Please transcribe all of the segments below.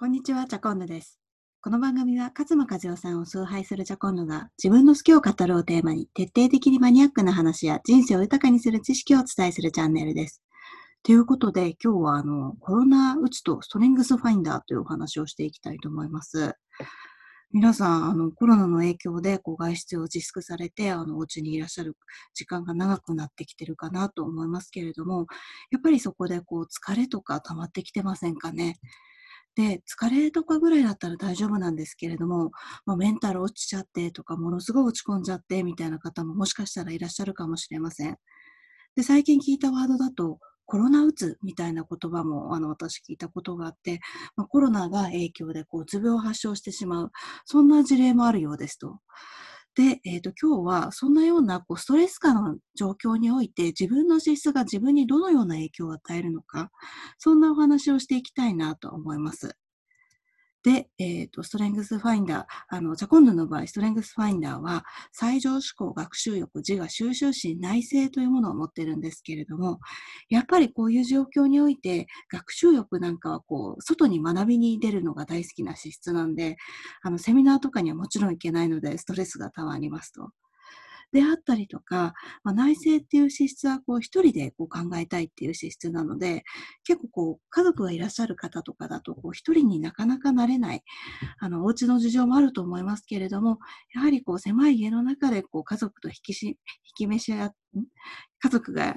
こんにちは、チャコンヌです。この番組は、勝間和代さんを崇拝するチャコンヌが、自分の好きを語るをテーマに、徹底的にマニアックな話や人生を豊かにする知識をお伝えするチャンネルです。ということで、今日はあの、コロナうつとストレングスファインダーというお話をしていきたいと思います。皆さん、あの、コロナの影響で、こう、外出を自粛されて、あの、お家にいらっしゃる時間が長くなってきてるかなと思いますけれども、やっぱりそこで、こう、疲れとか溜まってきてませんかね？で、疲れとかぐらいだったら大丈夫なんですけれども、まあ、メンタル落ちちゃってとか、ものすごい落ち込んじゃってみたいな方ももしかしたらいらっしゃるかもしれません。で、最近聞いたワードだと、コロナうつみたいな言葉もあの私聞いたことがあって、まあ、コロナが影響でこううつ病を発症してしまう、そんな事例もあるようですと。で、えー、と今日はそんなようなこうストレス下の状況において自分の資質が自分にどのような影響を与えるのか、そんなお話をしていきたいなと思います。で、えっ、ー、と、ストレングスファインダー、あの、ジャコンヌの場合、ストレングスファインダーは、最上思考、学習欲、自我、収集心、内省というものを持ってるんですけれども、やっぱりこういう状況において、学習欲なんかはこう、外に学びに出るのが大好きな資質なんで、あの、セミナーとかにはもちろん行けないので、ストレスがたまりますと。であったりとか、まあ、内政っていう資質はこう一人でこう考えたいっていう資質なので、結構こう家族がいらっしゃる方とかだとこう一人になかなかなれない、あの、お家の事情もあると思いますけれども、やはりこう狭い家の中でこう家族と引きし、引き召し合家族が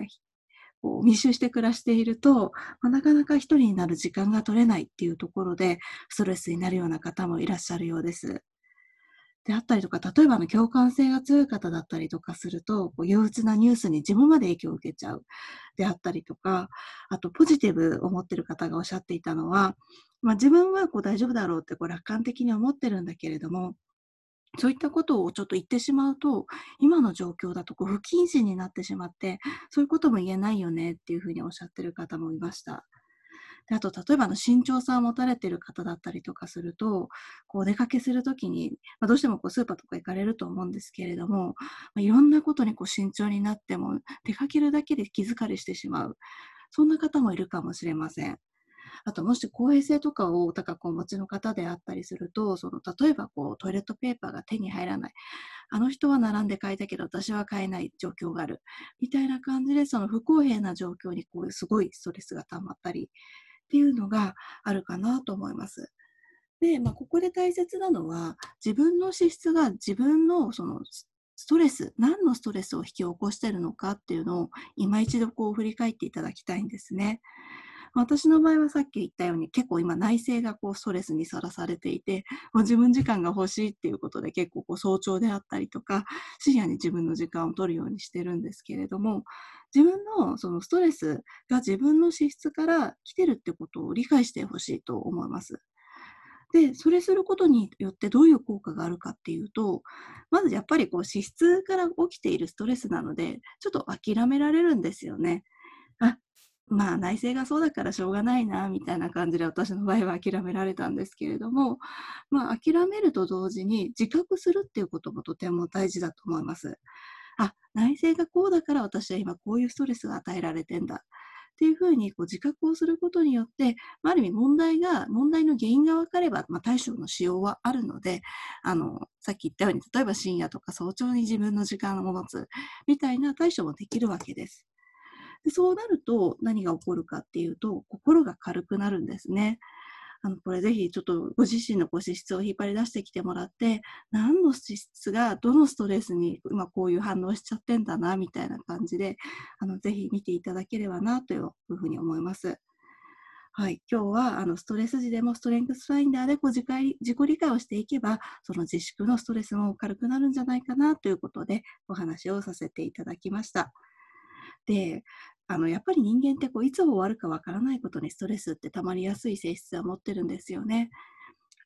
こう密集して暮らしていると、まあ、なかなか一人になる時間が取れないっていうところで、ストレスになるような方もいらっしゃるようです。であったりとか、例えばの共感性が強い方だったりとかすると、こう憂鬱なニュースに自分まで影響を受けちゃう。であったりとか、あとポジティブを持ってる方がおっしゃっていたのは、まあ、自分はこう大丈夫だろうってこう楽観的に思ってるんだけれども、そういったことをちょっと言ってしまうと、今の状況だとこう不謹慎になってしまって、そういうことも言えないよねっていうふうにおっしゃってる方もいました。あと、例えばの慎重さを持たれている方だったりとかすると、こうお出かけするときに、まあ、どうしてもこうスーパーとか行かれると思うんですけれども、まあ、いろんなことにこう慎重になっても、出かけるだけで気疲れしてしまう。そんな方もいるかもしれません。あと、もし公平性とかを高くお持ちの方であったりすると、その例えばこうトイレットペーパーが手に入らない。あの人は並んで買いたけど私は買えない状況がある。みたいな感じで、その不公平な状況にこうすごいストレスが溜まったり、っていうのがあるかなと思います。で、まあ、ここで大切なのは、自分の資質が自分のそのストレス、何のストレスを引き起こしているのかっていうのを今一度こう振り返っていただきたいんですね。私の場合はさっき言ったように結構今内政がこうストレスにさらされていて、もう自分時間が欲しいっていうことで結構こう早朝であったりとか、深夜に自分の時間を取るようにしてるんですけれども、自分のそのストレスが自分の資質から来てるってことを理解してほしいと思います。で、それすることによってどういう効果があるかっていうと、まずやっぱりこう資質から起きているストレスなので、ちょっと諦められるんですよね。あ、まあ内政がそうだからしょうがないな、みたいな感じで私の場合は諦められたんですけれども、まあ諦めると同時に自覚するっていうこともとても大事だと思います。あ、内政がこうだから私は今こういうストレスが与えられてんだ。っていうふうにこう自覚をすることによって、まあ、ある意味問題が、問題の原因が分かれば、まあ、対処のしようはあるので、あの、さっき言ったように、例えば深夜とか早朝に自分の時間を持つみたいな対処もできるわけです。でそうなると何が起こるかっていうと、心が軽くなるんですね。あの、これぜひちょっとご自身のご資質を引っ張り出してきてもらって、何の資質がどのストレスに今こういう反応しちゃってんだな、みたいな感じで、あの、ぜひ見ていただければな、というふうに思います。はい。今日は、あの、ストレス時でもストレングスファインダーでこう自己自己理解をしていけば、その自粛のストレスも軽くなるんじゃないかな、ということで、お話をさせていただきました。で、あの、やっぱり人間ってこういつ終わるかわからないことにストレスって溜まりやすい性質は持ってるんですよね。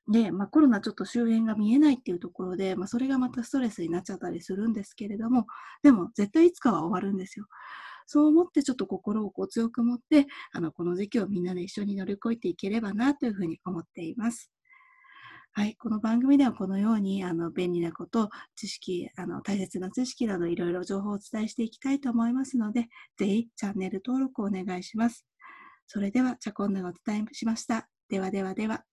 で、まあ、コロナちょっと終焉が見えないっていうところで、まあ、それがまたストレスになっちゃったりするんですけれども、でも絶対いつかは終わるんですよ。そう思ってちょっと心をこう強く持って、あの、この時期をみんなで一緒に乗り越えていければなというふうに思っています。はい、この番組ではこのようにあの便利なこと、知識、あの大切な知識などいろいろ情報をお伝えしていきたいと思いますので、ぜひチャンネル登録をお願いします。それでは、チャコンヌがお伝えしました。ではではでは。